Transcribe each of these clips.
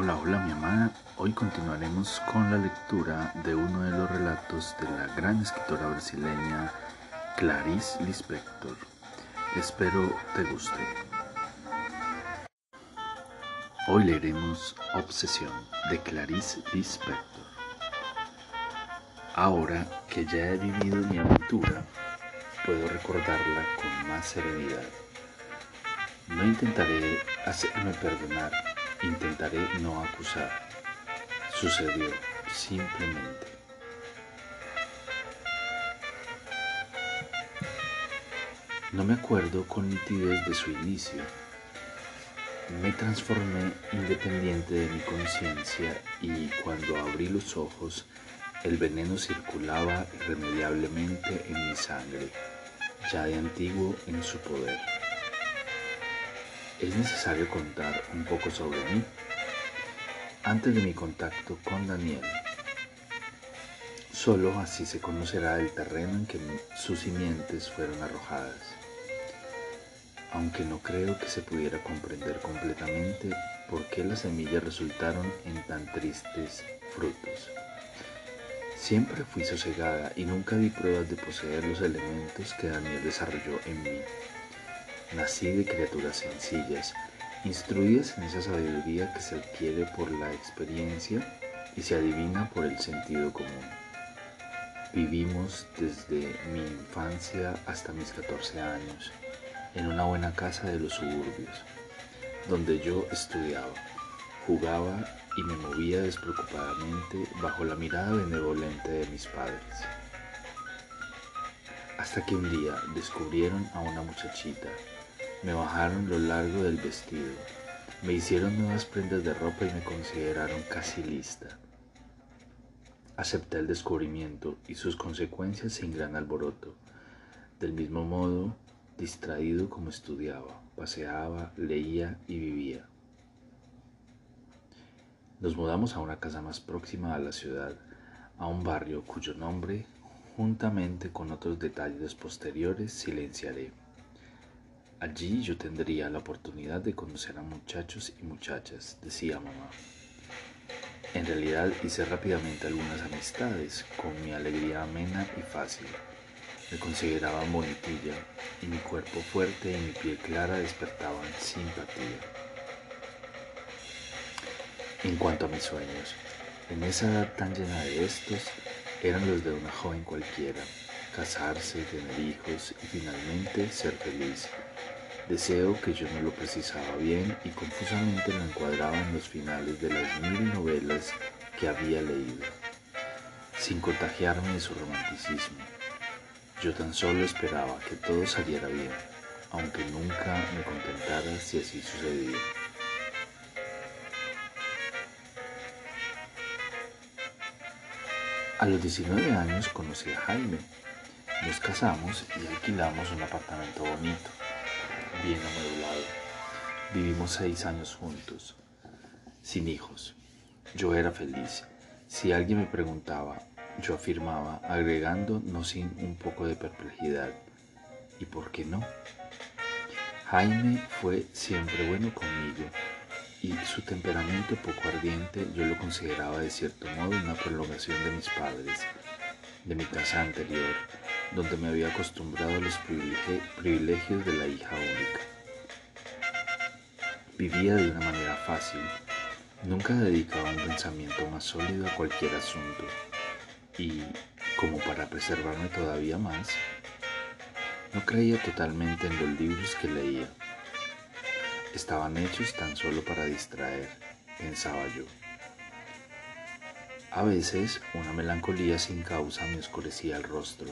Hola, hola mi amada. Hoy continuaremos con la lectura de uno de los relatos de la gran escritora brasileña Clarice Lispector. Espero te guste. Hoy leeremos Obsesión de Clarice Lispector. Ahora que ya he vivido mi aventura, puedo recordarla con más serenidad. No intentaré hacerme perdonar Intentaré no acusar. Sucedió simplemente. No me acuerdo con nitidez de su inicio. Me transformé independiente de mi conciencia y cuando abrí los ojos, el veneno circulaba irremediablemente en mi sangre, ya de antiguo en su poder es necesario contar un poco sobre mí. Antes de mi contacto con Daniel, solo así se conocerá el terreno en que sus simientes fueron arrojadas. Aunque no creo que se pudiera comprender completamente por qué las semillas resultaron en tan tristes frutos. Siempre fui sosegada y nunca di pruebas de poseer los elementos que Daniel desarrolló en mí. Nací de criaturas sencillas, instruidas en esa sabiduría que se adquiere por la experiencia y se adivina por el sentido común. Vivimos desde mi infancia hasta mis 14 años en una buena casa de los suburbios, donde yo estudiaba, jugaba y me movía despreocupadamente bajo la mirada benevolente de mis padres. Hasta que un día descubrieron a una muchachita me bajaron lo largo del vestido, me hicieron nuevas prendas de ropa y me consideraron casi lista. Acepté el descubrimiento y sus consecuencias sin gran alboroto. Del mismo modo, distraído como estudiaba, paseaba, leía y vivía. Nos mudamos a una casa más próxima a la ciudad, a un barrio cuyo nombre, juntamente con otros detalles posteriores, silenciaré. Allí yo tendría la oportunidad de conocer a muchachos y muchachas, decía mamá. En realidad hice rápidamente algunas amistades con mi alegría amena y fácil. Me consideraban bonitilla y mi cuerpo fuerte y mi piel clara despertaban simpatía. En cuanto a mis sueños, en esa edad tan llena de estos, eran los de una joven cualquiera, casarse, tener hijos y finalmente ser feliz Deseo que yo no lo precisaba bien y confusamente lo encuadraba en los finales de las mil novelas que había leído, sin contagiarme de su romanticismo. Yo tan solo esperaba que todo saliera bien, aunque nunca me contentara si así sucedía. A los 19 años conocí a Jaime. Nos casamos y alquilamos un apartamento bonito bien amueblado. Vivimos seis años juntos, sin hijos. Yo era feliz. Si alguien me preguntaba, yo afirmaba, agregando no sin un poco de perplejidad. ¿Y por qué no? Jaime fue siempre bueno conmigo y su temperamento poco ardiente yo lo consideraba de cierto modo una prolongación de mis padres, de mi casa anterior, donde me había acostumbrado a los privilegios de la hija única. Vivía de una manera fácil, nunca dedicaba un pensamiento más sólido a cualquier asunto y, como para preservarme todavía más, no creía totalmente en los libros que leía. Estaban hechos tan solo para distraer, pensaba yo. A veces una melancolía sin causa me oscurecía el rostro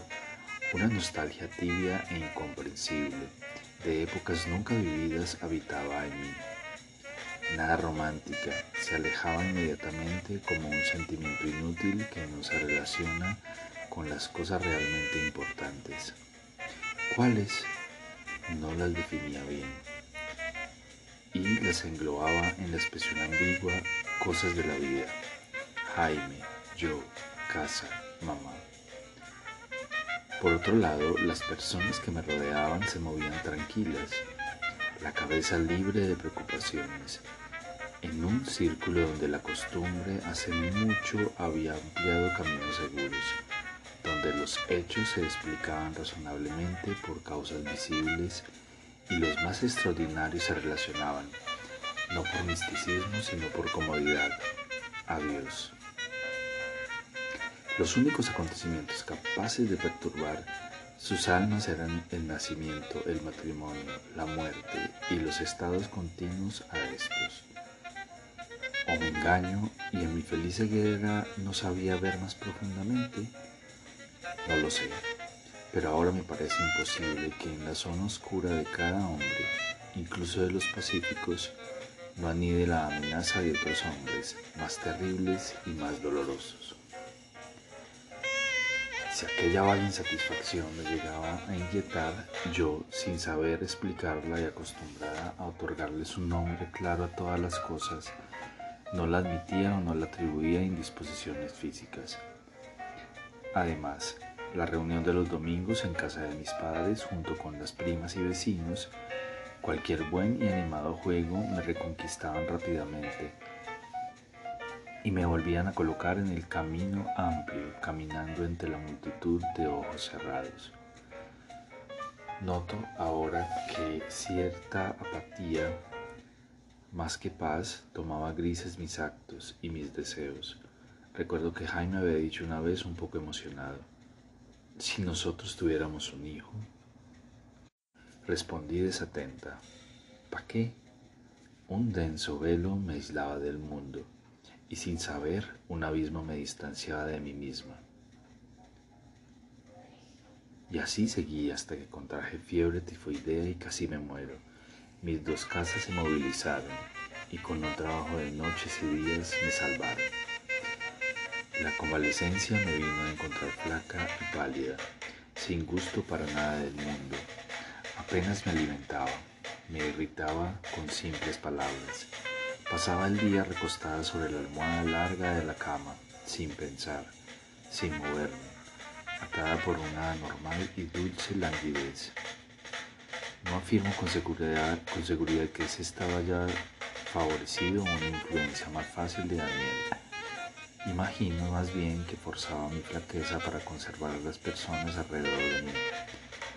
una nostalgia tibia e incomprensible de épocas nunca vividas habitaba en mí. Nada romántica, se alejaba inmediatamente como un sentimiento inútil que no se relaciona con las cosas realmente importantes. ¿Cuáles? No las definía bien. Y las englobaba en la expresión ambigua cosas de la vida. Jaime, yo, casa, mamá. Por otro lado, las personas que me rodeaban se movían tranquilas, la cabeza libre de preocupaciones. en un círculo donde la costumbre hace mucho había ampliado caminos seguros, donde los hechos se explicaban razonablemente por causas visibles y los más extraordinarios se relacionaban, no por misticismo, sino por comodidad. Adiós. Los únicos acontecimientos capaces de perturbar sus almas eran el nacimiento, el matrimonio, la muerte y los estados continuos a estos. O me engaño y en mi feliz ceguera no sabía ver más profundamente. No lo sé, pero ahora me parece imposible que en la zona oscura de cada hombre, incluso de los pacíficos, no anide la amenaza de otros hombres más terribles y más dolorosos. Si aquella vaga insatisfacción me llegaba a inquietar, yo, sin saber explicarla y acostumbrada a otorgarles un nombre claro a todas las cosas, no la admitía o no la atribuía a indisposiciones físicas. Además, la reunión de los domingos en casa de mis padres junto con las primas y vecinos, cualquier buen y animado juego me reconquistaban rápidamente y me volvían a colocar en el camino amplio, caminando entre la multitud de ojos cerrados. Noto ahora que cierta apatía más que paz, tomaba grises mis actos y mis deseos. Recuerdo que Jaime había dicho una vez un poco emocionado, si nosotros tuviéramos un hijo. Respondí desatenta, ¿para qué? Un denso velo me aislaba del mundo y sin saber un abismo me distanciaba de mí misma. Y así seguí hasta que contraje fiebre tifoidea y casi me muero mis dos casas se movilizaron y con un trabajo de noches y días me salvaron. La convalecencia me vino a encontrar flaca y pálida, sin gusto para nada del mundo. Apenas me alimentaba, me irritaba con simples palabras. Pasaba el día recostada sobre la almohada larga de la cama, sin pensar, sin moverme, atada por una anormal y dulce languidez. No afirmo con seguridad, con seguridad que ese estaba ya favorecido una influencia más fácil de Daniel. Imagino más bien que forzaba mi flaqueza para conservar a las personas alrededor de mí,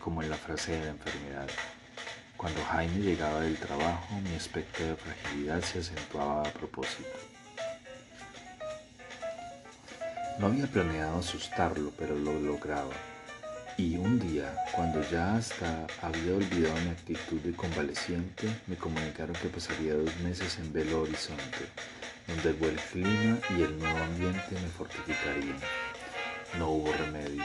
como en la frase de la enfermedad. Cuando Jaime llegaba del trabajo, mi aspecto de fragilidad se acentuaba a propósito. No había planeado asustarlo, pero lo lograba. Y un día, cuando ya hasta había olvidado mi actitud de convaleciente, me comunicaron que pasaría dos meses en Belo Horizonte, donde el buen clima y el nuevo ambiente me fortificarían. No hubo remedio.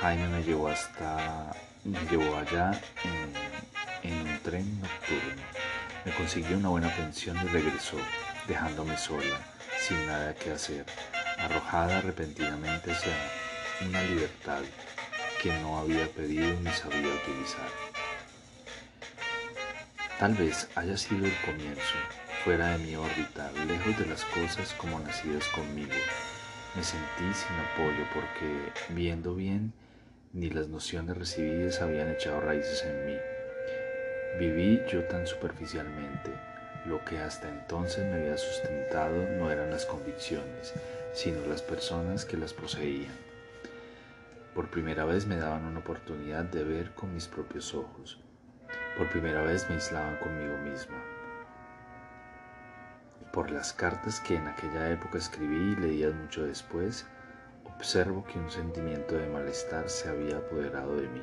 Jaime me llevó hasta, me llevó allá en, en un tren nocturno. Me consiguió una buena pensión y regresó, dejándome sola, sin nada que hacer, arrojada repentinamente hacia una libertad que no había pedido ni sabía utilizar. Tal vez haya sido el comienzo, fuera de mi órbita, lejos de las cosas como nacidas conmigo. Me sentí sin apoyo porque, viendo bien, ni las nociones recibidas habían echado raíces en mí. Viví yo tan superficialmente. Lo que hasta entonces me había sustentado no eran las convicciones, sino las personas que las poseían. Por primera vez me daban una oportunidad de ver con mis propios ojos. Por primera vez me aislaban conmigo misma. Por las cartas que en aquella época escribí y leía mucho después, observo que un sentimiento de malestar se había apoderado de mí.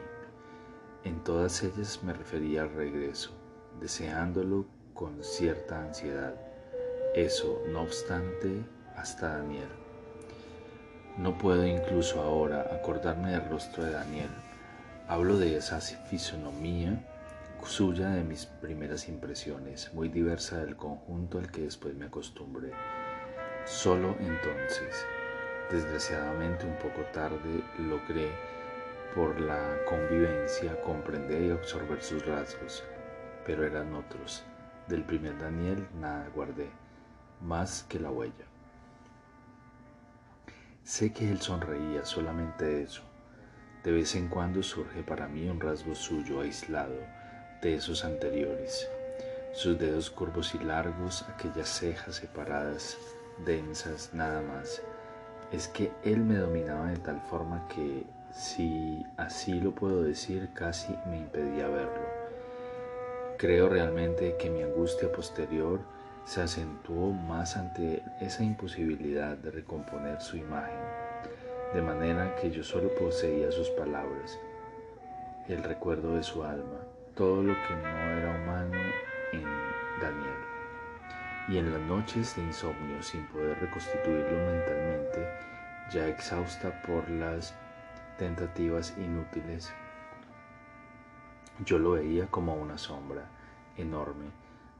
En todas ellas me refería al regreso, deseándolo con cierta ansiedad. Eso, no obstante, hasta Daniel. No puedo incluso ahora acordarme del rostro de Daniel. Hablo de esa fisonomía suya de mis primeras impresiones, muy diversa del conjunto al que después me acostumbré. Solo entonces, desgraciadamente un poco tarde, logré por la convivencia comprender y absorber sus rasgos, pero eran otros. Del primer Daniel nada guardé, más que la huella. Sé que él sonreía solamente eso. De vez en cuando surge para mí un rasgo suyo aislado de esos anteriores. sus dedos curvos y largos, aquellas cejas separadas, densas, nada más. Es que él me dominaba de tal forma que, si así lo puedo decir, casi me impedía verlo. Creo realmente que mi angustia posterior se acentuó más ante esa imposibilidad de recomponer su imagen, de manera que yo solo poseía sus palabras, el recuerdo de su alma, todo lo que no era humano en Daniel. Y en las noches de insomnio, sin poder reconstituirlo mentalmente, ya exhausta por las tentativas inútiles, yo lo veía como una sombra enorme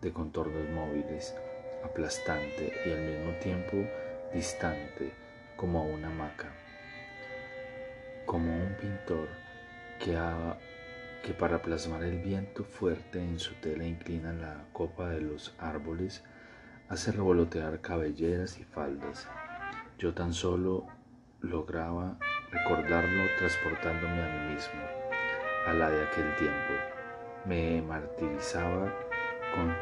de contornos móviles, aplastante y al mismo tiempo distante como una hamaca, como un pintor que, que para plasmar el viento fuerte en su tela inclina la copa de los árboles, hace revolotear cabelleras y faldas. Yo tan solo lograba recordarlo transportándome a mí mismo, a la de aquel tiempo. Me martirizaba con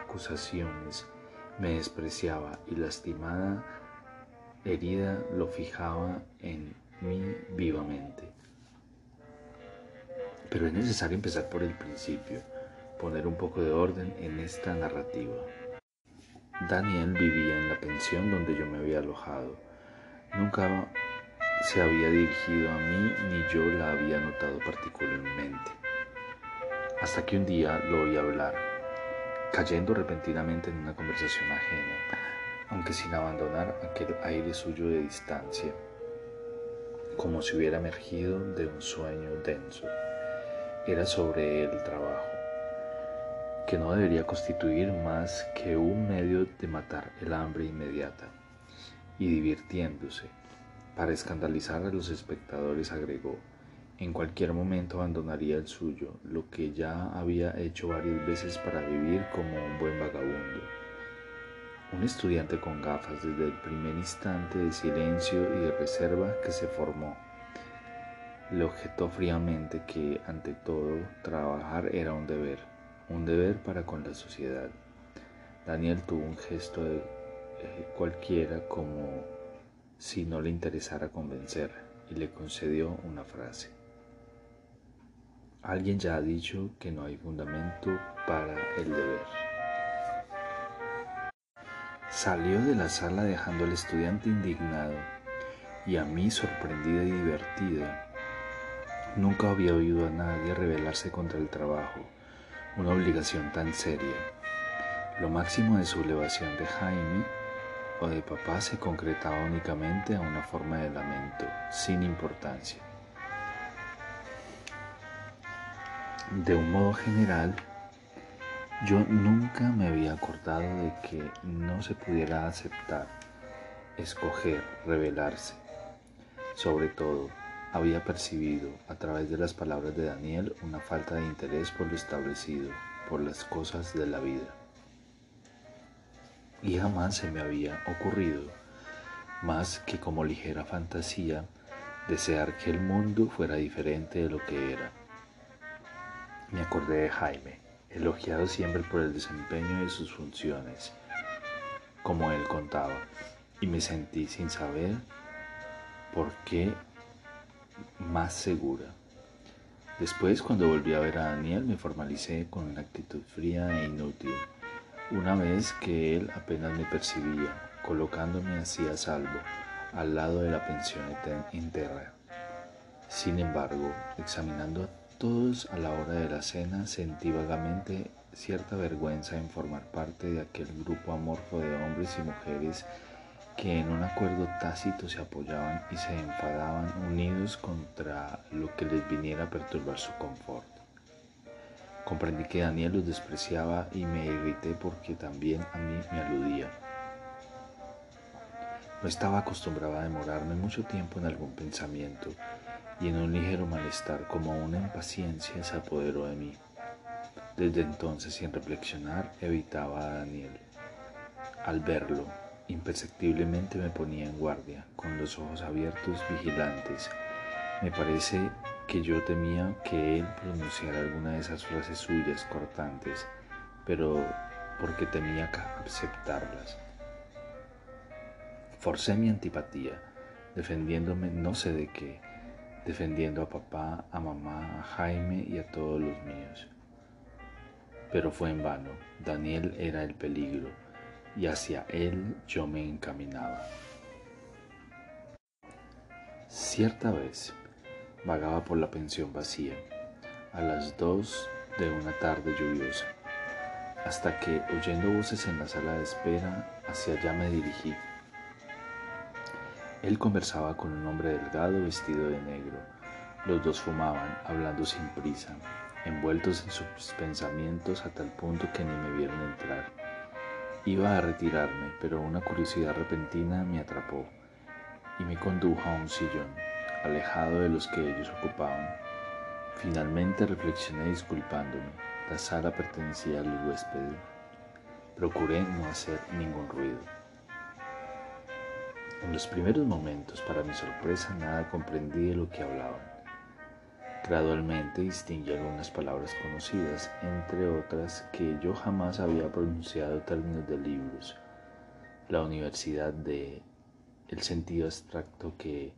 acusaciones, me despreciaba y lastimada herida lo fijaba en mí vivamente. Pero es necesario empezar por el principio, poner un poco de orden en esta narrativa. Daniel vivía en la pensión donde yo me había alojado. Nunca se había dirigido a mí ni yo la había notado particularmente. Hasta que un día lo oí hablar cayendo repentinamente en una conversación ajena, aunque sin abandonar aquel aire suyo de distancia, como si hubiera emergido de un sueño denso. Era sobre el trabajo, que no debería constituir más que un medio de matar el hambre inmediata, y divirtiéndose, para escandalizar a los espectadores, agregó, en cualquier momento abandonaría el suyo, lo que ya había hecho varias veces para vivir como un buen vagabundo. Un estudiante con gafas desde el primer instante de silencio y de reserva que se formó. Le objetó fríamente que, ante todo, trabajar era un deber, un deber para con la sociedad. Daniel tuvo un gesto de eh, cualquiera como si no le interesara convencer y le concedió una frase. Alguien ya ha dicho que no hay fundamento para el deber. Salió de la sala dejando al estudiante indignado y a mí sorprendida y divertida. Nunca había oído a nadie rebelarse contra el trabajo, una obligación tan seria. Lo máximo de sublevación de Jaime o de papá se concretaba únicamente a una forma de lamento, sin importancia. De un modo general, yo nunca me había acordado de que no se pudiera aceptar, escoger, revelarse. Sobre todo, había percibido a través de las palabras de Daniel una falta de interés por lo establecido, por las cosas de la vida. Y jamás se me había ocurrido, más que como ligera fantasía, desear que el mundo fuera diferente de lo que era me acordé de Jaime, elogiado siempre por el desempeño de sus funciones, como él contaba, y me sentí sin saber por qué más segura. Después, cuando volví a ver a Daniel, me formalicé con una actitud fría e inútil, una vez que él apenas me percibía, colocándome así a salvo, al lado de la pensión interna. Sin embargo, examinando todos a la hora de la cena sentí vagamente cierta vergüenza en formar parte de aquel grupo amorfo de hombres y mujeres que en un acuerdo tácito se apoyaban y se enfadaban unidos contra lo que les viniera a perturbar su confort. Comprendí que Daniel los despreciaba y me irrité porque también a mí me aludía. No estaba acostumbrado a demorarme mucho tiempo en algún pensamiento y en un ligero malestar como una impaciencia se apoderó de mí. Desde entonces, sin reflexionar, evitaba a Daniel. Al verlo, imperceptiblemente me ponía en guardia, con los ojos abiertos, vigilantes. Me parece que yo temía que él pronunciara alguna de esas frases suyas cortantes, pero porque tenía que aceptarlas. Forcé mi antipatía, defendiéndome no sé de qué, defendiendo a papá, a mamá, a Jaime y a todos los míos. Pero fue en vano, Daniel era el peligro y hacia él yo me encaminaba. Cierta vez vagaba por la pensión vacía, a las dos de una tarde lluviosa, hasta que, oyendo voces en la sala de espera, hacia allá me dirigí. Él conversaba con un hombre delgado vestido de negro. Los dos fumaban, hablando sin prisa, envueltos en sus pensamientos a tal punto que ni me vieron entrar. Iba a retirarme, pero una curiosidad repentina me atrapó y me condujo a un sillón, alejado de los que ellos ocupaban. Finalmente reflexioné disculpándome. La sala pertenecía al huésped. Procuré no hacer ningún ruido. En los primeros momentos, para mi sorpresa, nada comprendí de lo que hablaban. Gradualmente distinguí algunas palabras conocidas, entre otras que yo jamás había pronunciado términos de libros. La universidad de el sentido abstracto que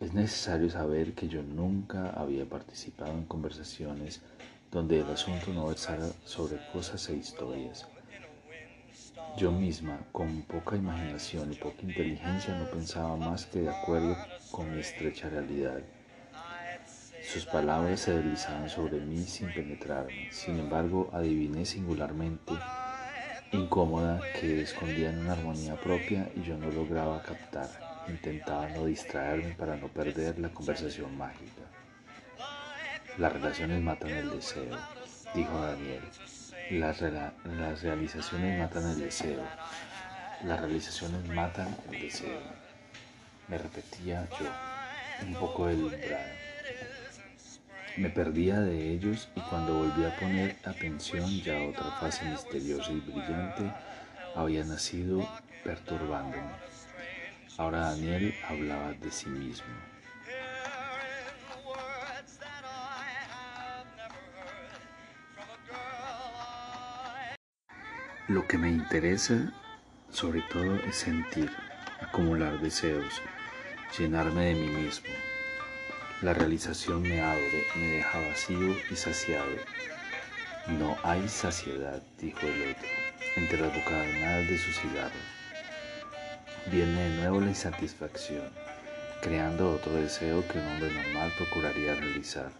es necesario saber que yo nunca había participado en conversaciones donde el asunto no versara sobre cosas e historias. Yo misma, con poca imaginación y poca inteligencia, no pensaba más que de acuerdo con mi estrecha realidad. Sus palabras se deslizaban sobre mí sin penetrarme. Sin embargo, adiviné singularmente incómoda que escondían una armonía propia y yo no lograba captar. Intentaba no distraerme para no perder la conversación mágica. Las relaciones matan el deseo, dijo Daniel. Las, realizaciones matan el deseo. Las realizaciones matan el deseo. Me repetía yo, un poco deslumbrado. Me perdía de ellos y cuando volví a poner atención ya otra fase misteriosa y brillante había nacido perturbándome. Ahora Daniel hablaba de sí mismo. Lo que me interesa sobre todo es sentir, acumular deseos, llenarme de mí mismo, la realización me abre, me deja vacío y saciado. No hay saciedad, dijo el otro, entre las bocanadas de su cigarro. Viene de nuevo la insatisfacción, creando otro deseo que un hombre normal procuraría realizar.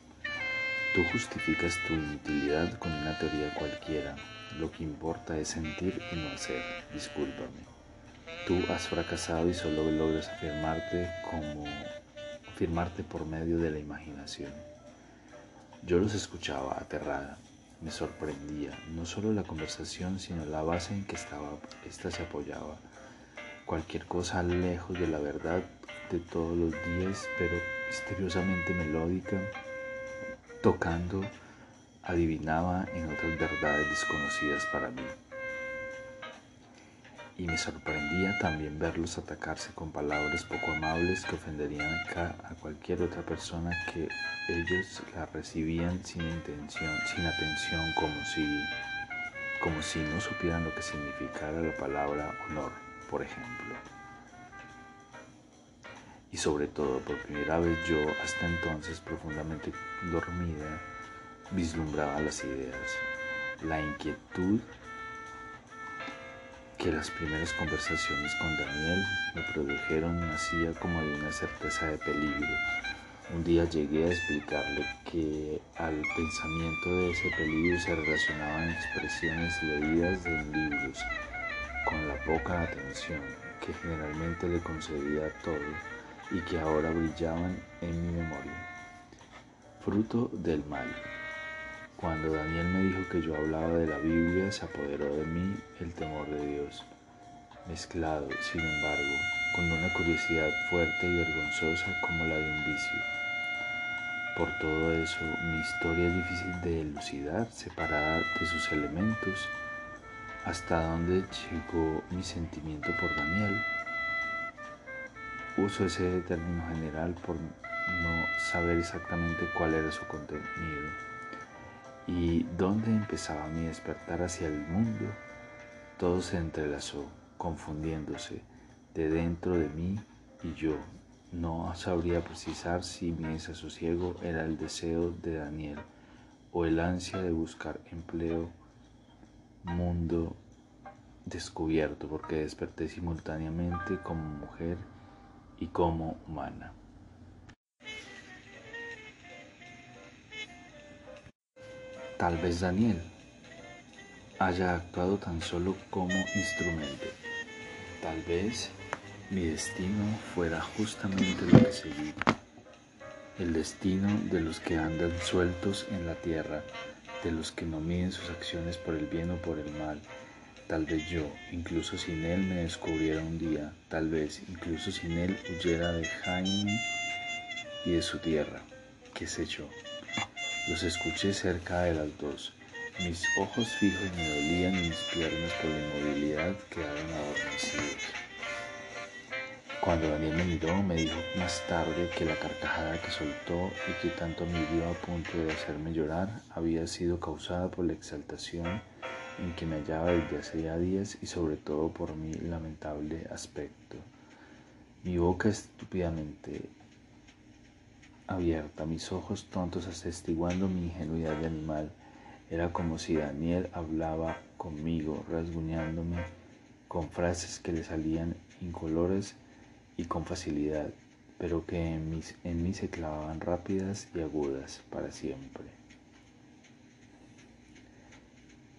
Tú justificas tu inutilidad con una teoría cualquiera. Lo que importa es sentir y no hacer. Discúlpame. Tú has fracasado y solo logras afirmarte como firmarte por medio de la imaginación. Yo los escuchaba aterrada, me sorprendía no solo la conversación, sino la base en que estaba, esta se apoyaba. Cualquier cosa lejos de la verdad de todos los días, pero misteriosamente melódica, tocando, adivinaba en otras verdades desconocidas para mí. Y me sorprendía también verlos atacarse con palabras poco amables que ofenderían a cualquier otra persona que ellos la recibían sin intención, sin atención, como si, como si no supieran lo que significara la palabra honor, por ejemplo. Y sobre todo, por primera vez yo, hasta entonces profundamente dormida, vislumbraba las ideas, la inquietud que las primeras conversaciones con Daniel me produjeron nacía como de una certeza de peligro. Un día llegué a explicarle que al pensamiento de ese peligro se relacionaban expresiones leídas en libros, con la poca atención que generalmente le concedía a todo y que ahora brillaban en mi memoria. Fruto del mal. Cuando Daniel me dijo que yo hablaba de la Biblia, se apoderó de mí el temor de Dios, mezclado, sin embargo, con una curiosidad fuerte y vergonzosa como la de un vicio. Por todo eso, mi historia es difícil de elucidar, separada de sus elementos. ¿Hasta dónde llegó mi sentimiento por Daniel? Uso ese término general por no saber exactamente cuál era su contenido y donde empezaba mi despertar hacia el mundo, todo se entrelazó, confundiéndose de dentro de mí y yo. No sabría precisar si mi desasosiego era el deseo de Daniel o el ansia de buscar empleo, mundo descubierto, porque desperté simultáneamente como mujer y como humana. Tal vez Daniel haya actuado tan solo como instrumento. Tal vez mi destino fuera justamente lo que seguí. El destino de los que andan sueltos en la tierra, de los que no miden sus acciones por el bien o por el mal. Tal vez yo, incluso sin él, me descubriera un día. Tal vez, incluso sin él, huyera de Jaime y de su tierra. ¿Qué sé yo? Los escuché cerca de las dos. Mis ojos fijos me dolían y mis piernas por la inmovilidad quedaron adormecidos. Cuando Daniel me miró, me dijo más tarde que la carcajada que soltó y que tanto me dio a punto de hacerme llorar había sido causada por la exaltación en que me hallaba desde hace ya días y sobre todo por mi lamentable aspecto. Mi boca estúpidamente abierta, mis ojos tontos atestiguando mi ingenuidad de animal. Era como si Daniel hablaba conmigo, rasguñándome con frases que le salían incolores y con facilidad, pero que en, mis, en mí se clavaban rápidas y agudas para siempre.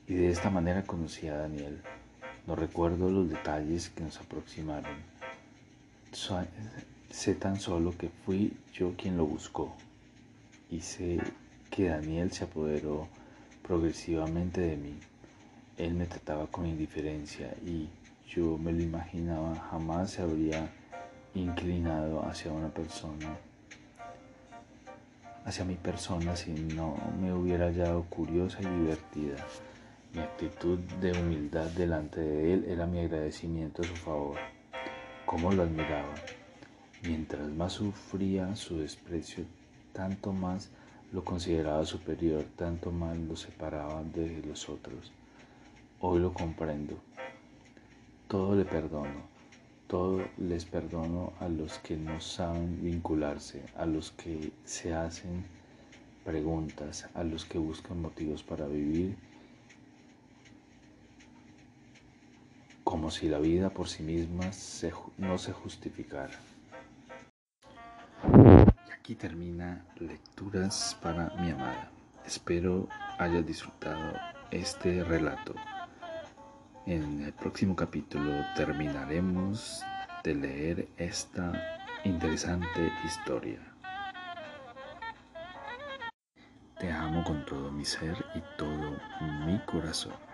Y de esta manera conocí a Daniel. No recuerdo los detalles que nos aproximaron. Sé tan solo que fui yo quien lo buscó y sé que Daniel se apoderó progresivamente de mí. Él me trataba con indiferencia y yo me lo imaginaba jamás se habría inclinado hacia una persona, hacia mi persona si no me hubiera hallado curiosa y divertida. Mi actitud de humildad delante de él era mi agradecimiento a su favor. ¿Cómo lo admiraba? Mientras más sufría su desprecio, tanto más lo consideraba superior, tanto más lo separaba de los otros. Hoy lo comprendo. Todo le perdono. Todo les perdono a los que no saben vincularse, a los que se hacen preguntas, a los que buscan motivos para vivir, como si la vida por sí misma no se justificara. Y aquí termina Lecturas para mi amada. Espero hayas disfrutado este relato. En el próximo capítulo terminaremos de leer esta interesante historia. Te amo con todo mi ser y todo mi corazón.